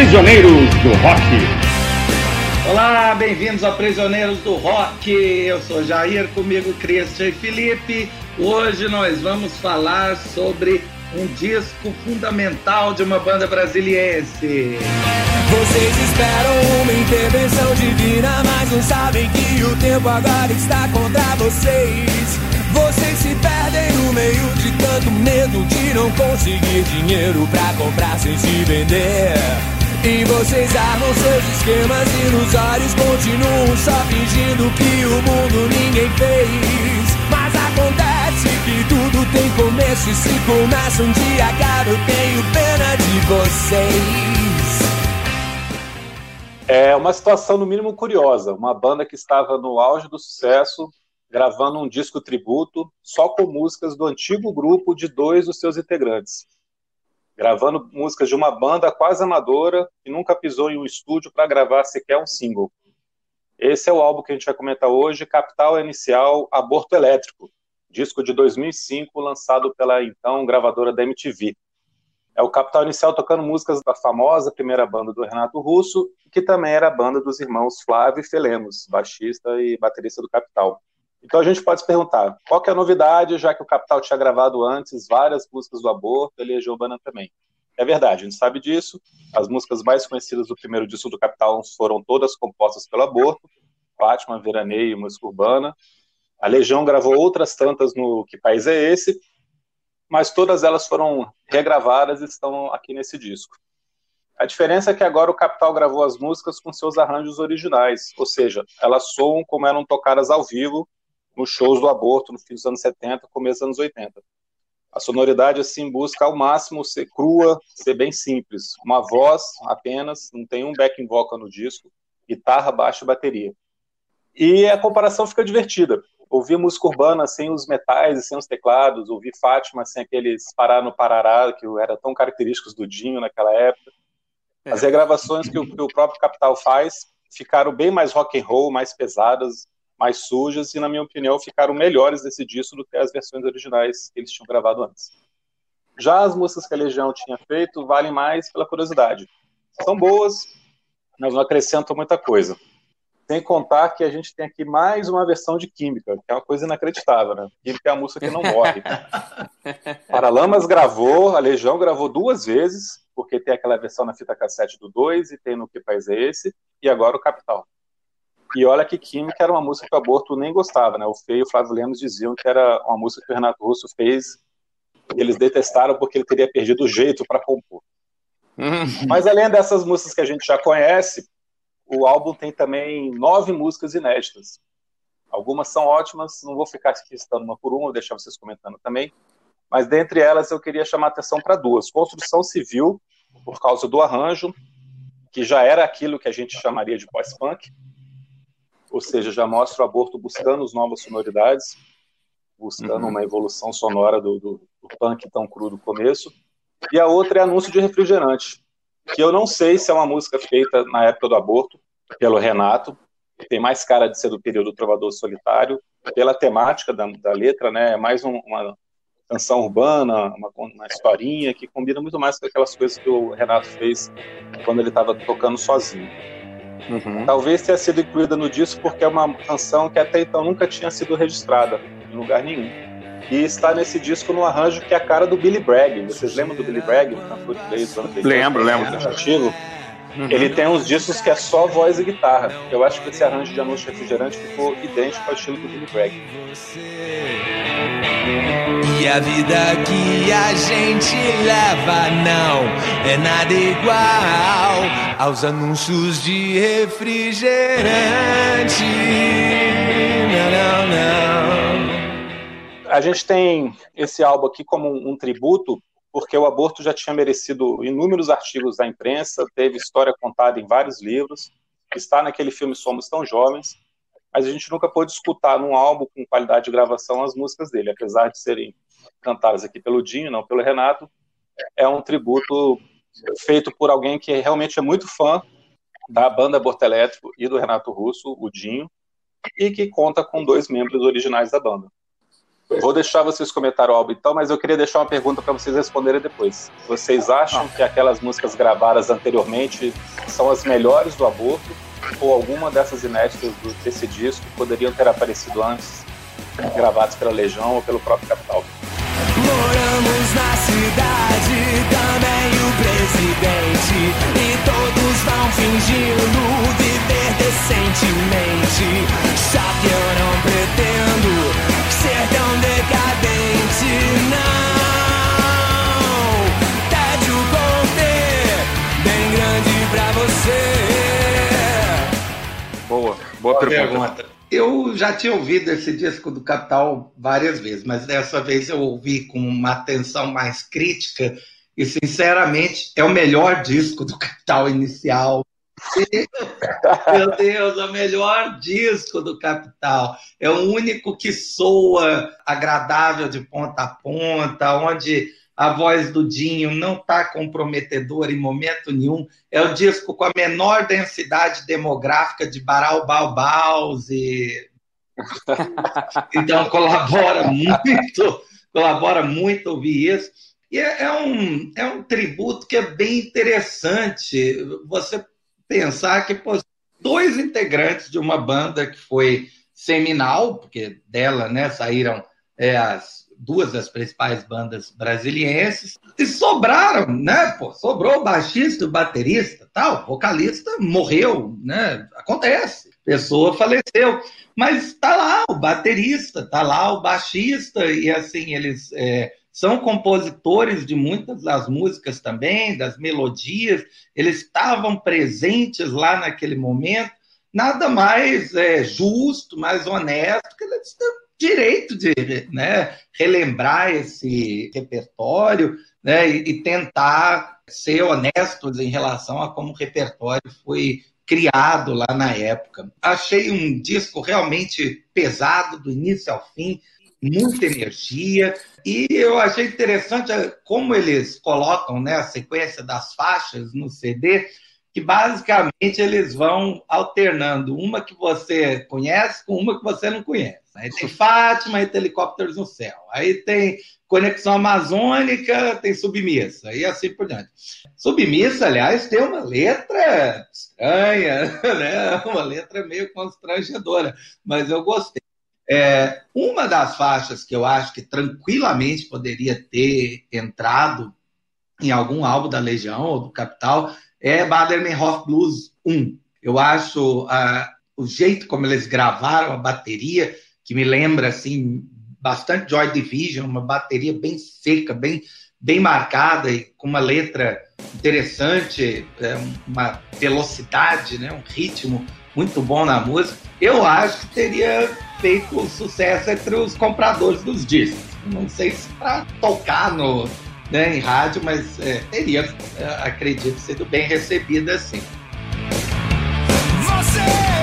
Prisioneiros do Rock. Olá, bem-vindos a Prisioneiros do Rock. Eu sou Jair, comigo Christian e Felipe. Hoje nós vamos falar sobre um disco fundamental de uma banda brasiliense. Vocês esperam uma intervenção divina, mas não sabem que o tempo agora está contra vocês. Vocês se perdem no meio de tanto medo de não conseguir dinheiro pra comprar sem se vender. Vocês armam seus esquemas ilusórios, continuam só fingindo que o mundo ninguém fez. Mas acontece que tudo tem começo e se começa um dia, cara, eu tenho pena de vocês. É uma situação, no mínimo, curiosa. Uma banda que estava no auge do sucesso, gravando um disco tributo, só com músicas do antigo grupo de dois dos seus integrantes gravando músicas de uma banda quase amadora que nunca pisou em um estúdio para gravar sequer um single. Esse é o álbum que a gente vai comentar hoje, Capital Inicial Aborto Elétrico, disco de 2005 lançado pela então gravadora da MTV. É o Capital Inicial tocando músicas da famosa primeira banda do Renato Russo, que também era a banda dos irmãos Flávio e Felemos, baixista e baterista do Capital. Então a gente pode se perguntar, qual que é a novidade, já que o Capital tinha gravado antes várias músicas do aborto, ele elegeu Urbana também. É verdade, a gente sabe disso. As músicas mais conhecidas do primeiro disco do Capital foram todas compostas pelo aborto, Fátima, Veraneio Música Urbana. A Legião gravou outras tantas no Que País é Esse, mas todas elas foram regravadas e estão aqui nesse disco. A diferença é que agora o Capital gravou as músicas com seus arranjos originais, ou seja, elas soam como eram tocadas ao vivo nos shows do aborto no fim dos anos 70, começo dos anos 80. A sonoridade, assim, busca ao máximo ser crua, ser bem simples. Uma voz apenas, não tem um backing vocal no disco, guitarra, baixo e bateria. E a comparação fica divertida. Ouvir música urbana sem os metais e sem os teclados, ouvir Fátima sem aqueles parar no parará, que era tão característicos do Dinho naquela época. As regravações que o, que o próprio Capital faz ficaram bem mais rock and roll, mais pesadas, mais sujas e, na minha opinião, ficaram melhores desse disco do que as versões originais que eles tinham gravado antes. Já as músicas que a Legião tinha feito valem mais pela curiosidade. São boas, mas não acrescentam muita coisa. Sem contar que a gente tem aqui mais uma versão de Química, que é uma coisa inacreditável, né? Química é a música que não morre. Paralamas gravou, a Legião gravou duas vezes, porque tem aquela versão na fita cassete do 2 e tem no Que País é Esse, e agora o Capital. E olha que Química era uma música que o Aborto nem gostava, né? O Feio e o Flávio Lemos diziam que era uma música que o Renato Russo fez e eles detestaram porque ele teria perdido o jeito para compor. Uhum. Mas além dessas músicas que a gente já conhece, o álbum tem também nove músicas inéditas. Algumas são ótimas, não vou ficar citando uma por uma, vou deixar vocês comentando também. Mas dentre elas eu queria chamar atenção para duas. Construção Civil, por causa do arranjo, que já era aquilo que a gente chamaria de pós-punk, ou seja, já mostra o aborto buscando as novas sonoridades, buscando uhum. uma evolução sonora do, do, do, punk tão cru do começo. E a outra é Anúncio de Refrigerante, que eu não sei se é uma música feita na época do aborto, pelo Renato, que tem mais cara de ser do período Trovador Solitário, pela temática da, da letra, né, é mais um, uma canção urbana, uma, uma historinha que combina muito mais com aquelas coisas que o Renato fez quando ele estava tocando sozinho. Uhum. Talvez tenha sido incluída no disco porque é uma canção que até então nunca tinha sido registrada em lugar nenhum. E está nesse disco no arranjo que é a cara do Billy Bragg. Vocês lembram do Billy Bragg, cantor inglês Lembro, lembro. Antigo? Uhum. Ele tem uns discos que é só voz e guitarra. Eu acho que esse arranjo de anúncio refrigerante ficou idêntico ao estilo do Billy Bragg. E a vida que a gente leva não é nada igual aos anúncios de refrigerante. Não, não, não. A gente tem esse álbum aqui como um, um tributo porque o aborto já tinha merecido inúmeros artigos da imprensa, teve história contada em vários livros, está naquele filme Somos Tão Jovens, mas a gente nunca pôde escutar num álbum com qualidade de gravação as músicas dele, apesar de serem cantadas aqui pelo Dinho, não pelo Renato, é um tributo feito por alguém que realmente é muito fã da banda Aborto Elétrico e do Renato Russo, o Dinho, e que conta com dois membros originais da banda. Vou deixar vocês comentar o álbum então, mas eu queria deixar uma pergunta para vocês responderem depois. Vocês acham que aquelas músicas gravadas anteriormente são as melhores do aborto? Ou alguma dessas inéditas desse disco poderiam ter aparecido antes, gravadas pela Legião ou pelo próprio Capital? Boa, pergunta. pergunta. Eu já tinha ouvido esse disco do Capital várias vezes, mas dessa vez eu ouvi com uma atenção mais crítica e, sinceramente, é o melhor disco do Capital inicial meu Deus, é o melhor disco do Capital. É o único que soa agradável de ponta a ponta, onde a voz do Dinho não está comprometedora em momento nenhum. É o disco com a menor densidade demográfica de Baral Balbaus e então colabora muito, colabora muito ouvir isso. E é, é, um, é um tributo que é bem interessante. Você pensar que pô, dois integrantes de uma banda que foi seminal, porque dela né, saíram é, as duas das principais bandas brasilienses, e sobraram, né? Pô, sobrou o baixista, o baterista, tal, vocalista morreu, né? Acontece, pessoa faleceu, mas tá lá o baterista, tá lá o baixista, e assim, eles é, são compositores de muitas das músicas também, das melodias, eles estavam presentes lá naquele momento. Nada mais é, justo, mais honesto, que eles direito de né, relembrar esse repertório né, e, e tentar ser honestos em relação a como o repertório foi criado lá na época. Achei um disco realmente pesado, do início ao fim, muita energia. E eu achei interessante como eles colocam né, a sequência das faixas no CD, que basicamente eles vão alternando uma que você conhece com uma que você não conhece. Aí tem Fátima, aí tem Helicópteros no Céu. Aí tem Conexão Amazônica, tem Submissa, e assim por diante. Submissa, aliás, tem uma letra estranha, né? uma letra meio constrangedora, mas eu gostei. É, uma das faixas que eu acho que tranquilamente poderia ter entrado em algum álbum da Legião ou do Capital é Bader-Meinhof Blues 1. Eu acho ah, o jeito como eles gravaram a bateria, que me lembra assim bastante Joy Division, uma bateria bem seca, bem, bem marcada e com uma letra interessante, é, uma velocidade, né, um ritmo muito bom na música. Eu acho que teria feito sucesso entre os compradores dos discos. Não sei se para tocar no, né, em rádio, mas é, teria, é, acredito, sido bem recebida assim. Você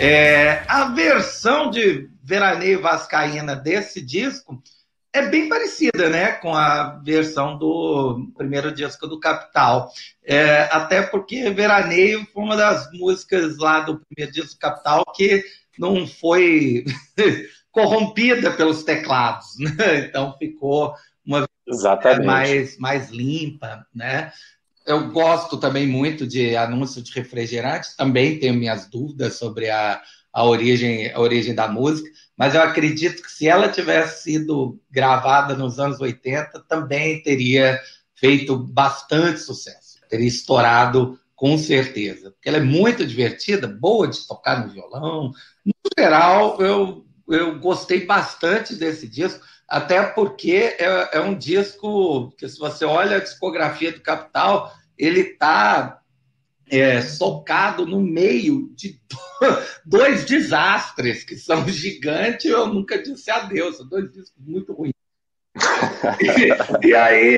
É, a versão de Veraneio Vascaína desse disco é bem parecida né, com a versão do primeiro disco do Capital. É, até porque Veraneio foi uma das músicas lá do primeiro disco do Capital que não foi corrompida pelos teclados. Né? Então ficou uma Exatamente. mais, mais limpa. Né? Eu gosto também muito de anúncio de refrigerantes, também tenho minhas dúvidas sobre a, a, origem, a origem da música, mas eu acredito que se ela tivesse sido gravada nos anos 80, também teria feito bastante sucesso, teria estourado com certeza, porque ela é muito divertida, boa de tocar no violão. No geral, eu, eu gostei bastante desse disco até porque é, é, um disco que, se você olha a discografia do Capital, ele está é, socado no meio de dois desastres, que são Gigante Eu Nunca Disse Adeus, são dois discos muito ruins. e, e, aí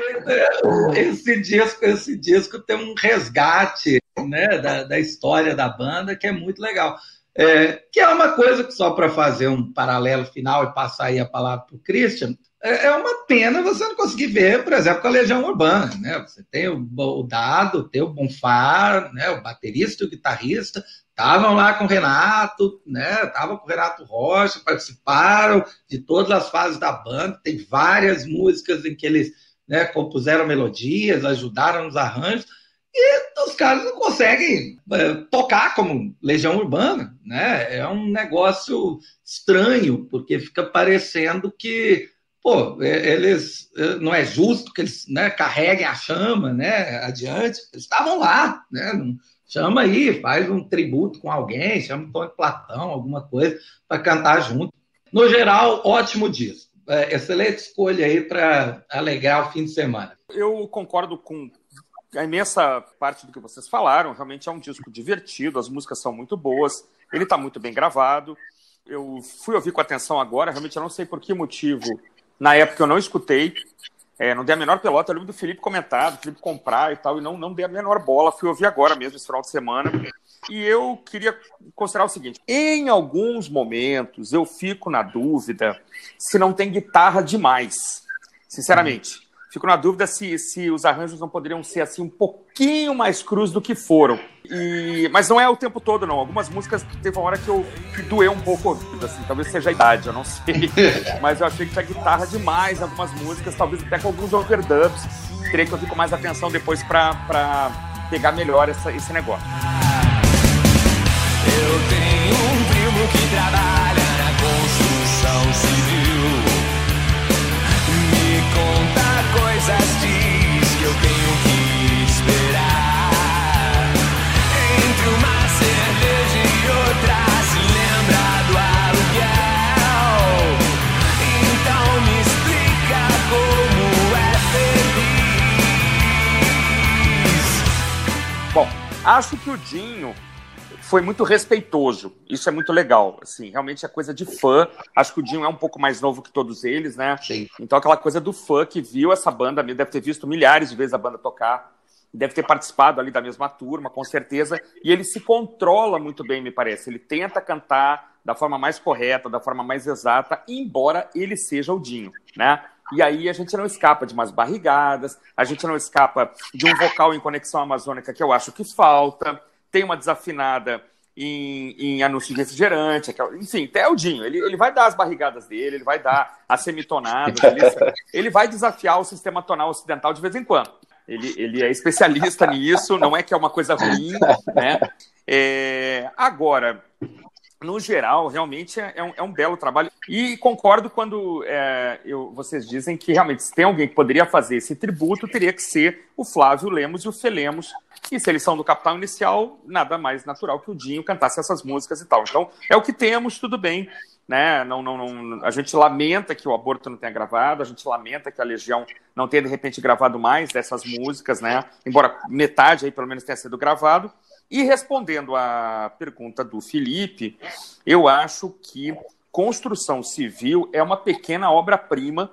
esse disco, esse disco tem um resgate né, da, da história da banda que é muito legal. É, que é uma coisa que, só para fazer um paralelo final e passar aí a palavra para o Christian, é, é uma pena você não conseguir ver, por exemplo, com a Legião Urbana. Né? Você tem o, Dado, tem o Bonfar, né? o baterista e o guitarrista, estavam lá com o Renato, né? Com o Renato Rocha, participaram de todas as fases da banda. Tem várias músicas em que eles né, compuseram melodias, ajudaram nos arranjos. E os caras não conseguem é, tocar como Legião Urbana, né? É um negócio estranho, porque fica parecendo que, pô, é, eles é, não é justo que eles né, carreguem a chama, né, adiante. Eles estavam lá, né? Chama aí, faz um tributo com alguém, chama o Platão, alguma coisa, para cantar junto. No geral, ótimo disco. É, excelente escolha aí para alegrar o fim de semana. Eu concordo com a imensa parte do que vocês falaram. Realmente é um disco divertido, as músicas são muito boas, ele está muito bem gravado. Eu fui ouvir com atenção agora, realmente eu não sei por que motivo. Na época eu não escutei, é, não dei a menor pelota. Eu lembro do Felipe comentar, do Felipe comprar e tal, e não, não dei a menor bola. Fui ouvir agora mesmo, esse final de semana. E eu queria considerar o seguinte: em alguns momentos eu fico na dúvida se não tem guitarra demais. Sinceramente. Fico na dúvida se, se os arranjos não poderiam ser assim um pouquinho mais cruz do que foram. E, mas não é o tempo todo, não. Algumas músicas teve uma hora que eu que doeu um pouco assim, talvez seja a idade, eu não sei. mas eu achei que tinha guitarra demais em algumas músicas, talvez até com alguns overdubs. Teria que ouvir com mais atenção depois para pegar melhor essa, esse negócio. Eu tenho um primo que trabalha na construção acho que o Dinho foi muito respeitoso. Isso é muito legal. Assim, realmente é coisa de fã. Acho que o Dinho é um pouco mais novo que todos eles, né? Sim. Então aquela coisa do fã que viu essa banda, deve ter visto milhares de vezes a banda tocar, deve ter participado ali da mesma turma, com certeza. E ele se controla muito bem, me parece. Ele tenta cantar da forma mais correta, da forma mais exata, embora ele seja o Dinho, né? E aí a gente não escapa de umas barrigadas, a gente não escapa de um vocal em conexão amazônica que eu acho que falta tem uma desafinada em, em anúncio de refrigerante, enfim, até o Dinho, ele, ele vai dar as barrigadas dele, ele vai dar as semitonadas, ele, ele vai desafiar o sistema tonal ocidental de vez em quando. Ele, ele é especialista nisso, não é que é uma coisa ruim, né? É, agora, no geral, realmente é, é, um, é, um, belo trabalho. E concordo quando é, eu, vocês dizem que realmente, se tem alguém que poderia fazer esse tributo, teria que ser o Flávio Lemos e o Felemos. E se eles são do Capital Inicial, nada mais natural que o Dinho cantasse essas músicas e tal. Então, é o que temos, tudo bem. Né? Não, não, não, a gente lamenta que o aborto não tenha gravado, a gente lamenta que a Legião não tenha, de repente, gravado mais dessas músicas, né? embora metade aí, pelo menos, tenha sido gravado. E respondendo à pergunta do Felipe, eu acho que construção civil é uma pequena obra-prima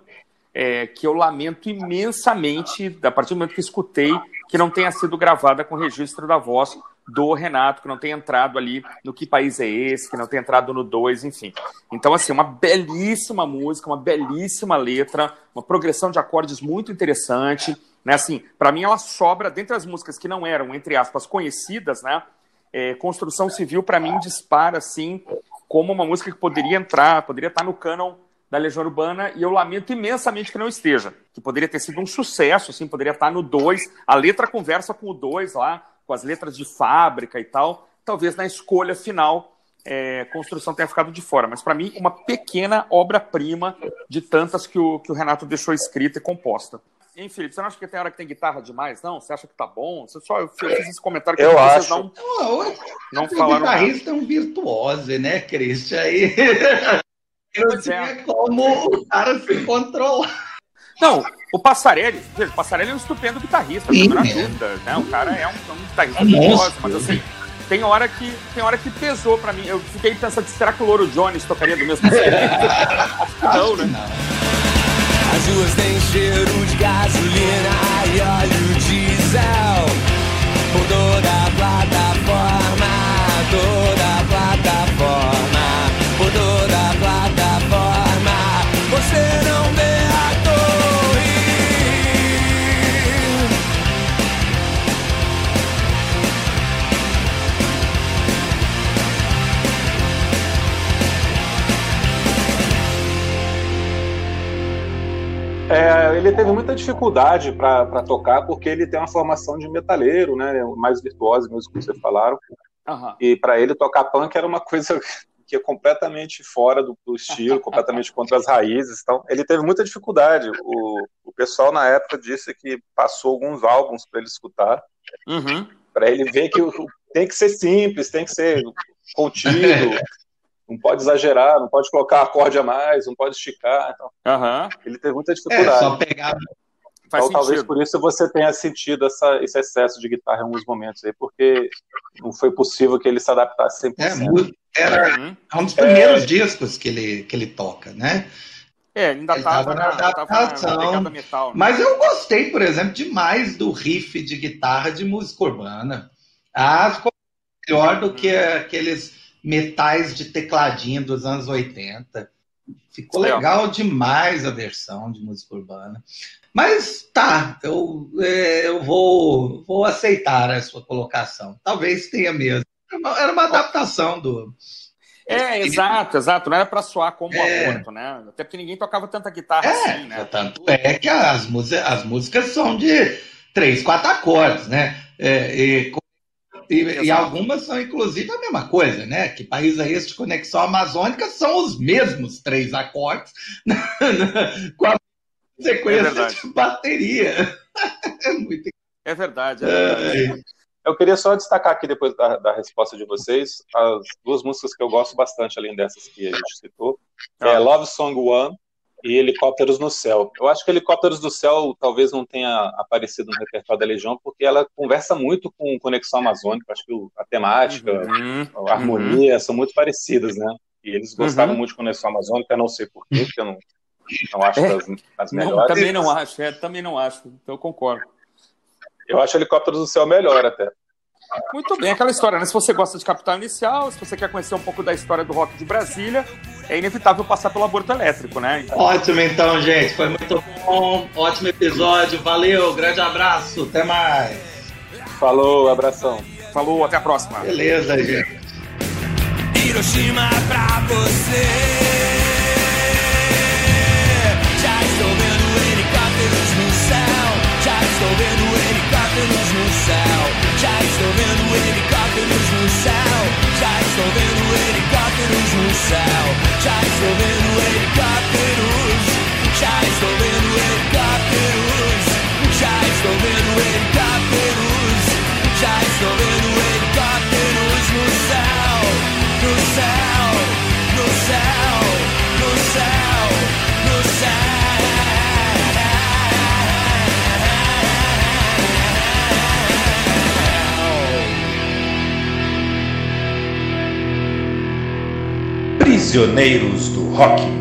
é, que eu lamento imensamente, a partir do momento que escutei, que não tenha sido gravada com registro da voz do Renato, que não tenha entrado ali no Que País é Esse, que não tenha entrado no 2, enfim. Então, assim, uma belíssima música, uma belíssima letra, uma progressão de acordes muito interessante. Né? Assim, para mim ela sobra, dentre as músicas que não eram, entre aspas, conhecidas, né? É, Construção Civil, para mim, dispara, assim, como uma música que poderia entrar, poderia estar no canon da Legião Urbana, e eu lamento imensamente que não esteja, que poderia ter sido um sucesso, assim, poderia estar no 2, a letra conversa com o 2 lá, com as letras de fábrica e tal, talvez na escolha final é, construção tenha ficado de fora, mas para mim uma pequena obra-prima de tantas que o, que o Renato deixou escrita e composta. Hein, Felipe, você não acha que tem hora que tem guitarra demais, não? Você acha que tá bom? Você só, eu fiz esse comentário que eu vocês acho. não, não, não falaram nada. O guitarrista é um virtuose, né, Christian? Aí eu Pois é. tinha como o cara se controlar. Não, o Passarelli, veja, o Passarelli é um estupendo guitarrista, Sim, não há né? dúvida, né? O cara é um, é um guitarrista É virtuoso, monstro, mas assim, tem hora que tem hora que pesou pra mim. Eu fiquei pensando, será que o Louro Jones tocaria do mesmo jeito? Acho que não, né? As ruas têm cheiro de gasolina e óleo diesel. Por toda a plataforma, toda a plataforma, teve muita dificuldade para tocar, porque ele tem uma formação de metaleiro, né? Mais virtuoso, mesmo que vocês falaram. Aham. E para ele tocar punk era uma coisa que é completamente fora do, do estilo, completamente contra as raízes. Então, ele teve muita dificuldade. O, o pessoal na época disse que passou alguns álbuns para ele escutar, Uhum. para ele ver que o- tem que ser simples, tem que ser contido, não pode exagerar, não pode colocar acorde a mais, não pode esticar. Então, Aham. ele teve muita É, dificuldade. só pegar. Faz Então, talvez sentido. por isso você tenha sentido essa, esse excesso de guitarra em alguns momentos aí, porque não foi possível que ele se adaptasse 100%. É, era Uhum. um dos primeiros discos que ele, que ele toca, né? É, ainda Ele tava, tava na, na na adaptação. pegada metal. né? Mas eu gostei, por exemplo, demais do riff de guitarra de música urbana. Ah, ficou melhor do que aqueles metais de tecladinho dos anos 80. Ficou legal demais a versão de música urbana. Mas tá, eu, é, eu vou, vou aceitar a sua colocação. Talvez tenha mesmo. Era uma- adaptação do. É, exato, exato. Não era pra soar como É. aborto, né? Até porque ninguém tocava tanta guitarra É, assim, né? tanto é que as, músicas, as músicas são de três, quatro acordes, né? É, e, e- algumas são, inclusive, a mesma coisa, né? Que país é esse de conexão amazônica são os mesmos três acordes com a É sequência verdade. de bateria. É muito É verdade. É verdade. é, Eu queria só destacar aqui, depois da, da resposta de vocês, as duas músicas que eu gosto bastante, além dessas que a gente citou, é Ah. Love Song One e Helicópteros no Céu. Eu acho que Helicópteros no Céu talvez não tenha aparecido no repertório da Legião, porque ela conversa muito com Conexão Amazônica, acho que a temática, Uhum. a harmonia são muito parecidas, né? E eles gostaram Uhum. muito de Conexão Amazônica, não sei porquê, porque eu não, não acho É. das, das Não, melhores. também não acho, é, também não acho. Então eu concordo. Eu acho Helicópteros no Céu melhor até. Muito bem, aquela história, né? Se você gosta de Capital Inicial, se você quer conhecer um pouco da história do rock de Brasília, é inevitável passar pelo aborto elétrico, né? Ótimo, então, gente. Foi muito bom. Ótimo episódio. Valeu. Grande abraço. Até mais. Falou, abração. Falou, até a próxima. Beleza, gente. Hiroshima pra você. Já estou vendo helicópteros no céu. Já estou vendo helicópteros no céu. Já estou vendo helicópteros no céu. Já estou vendo helicópteros no céu. Já estou vendo helicópteros. Céu. Prisioneiros do Rock.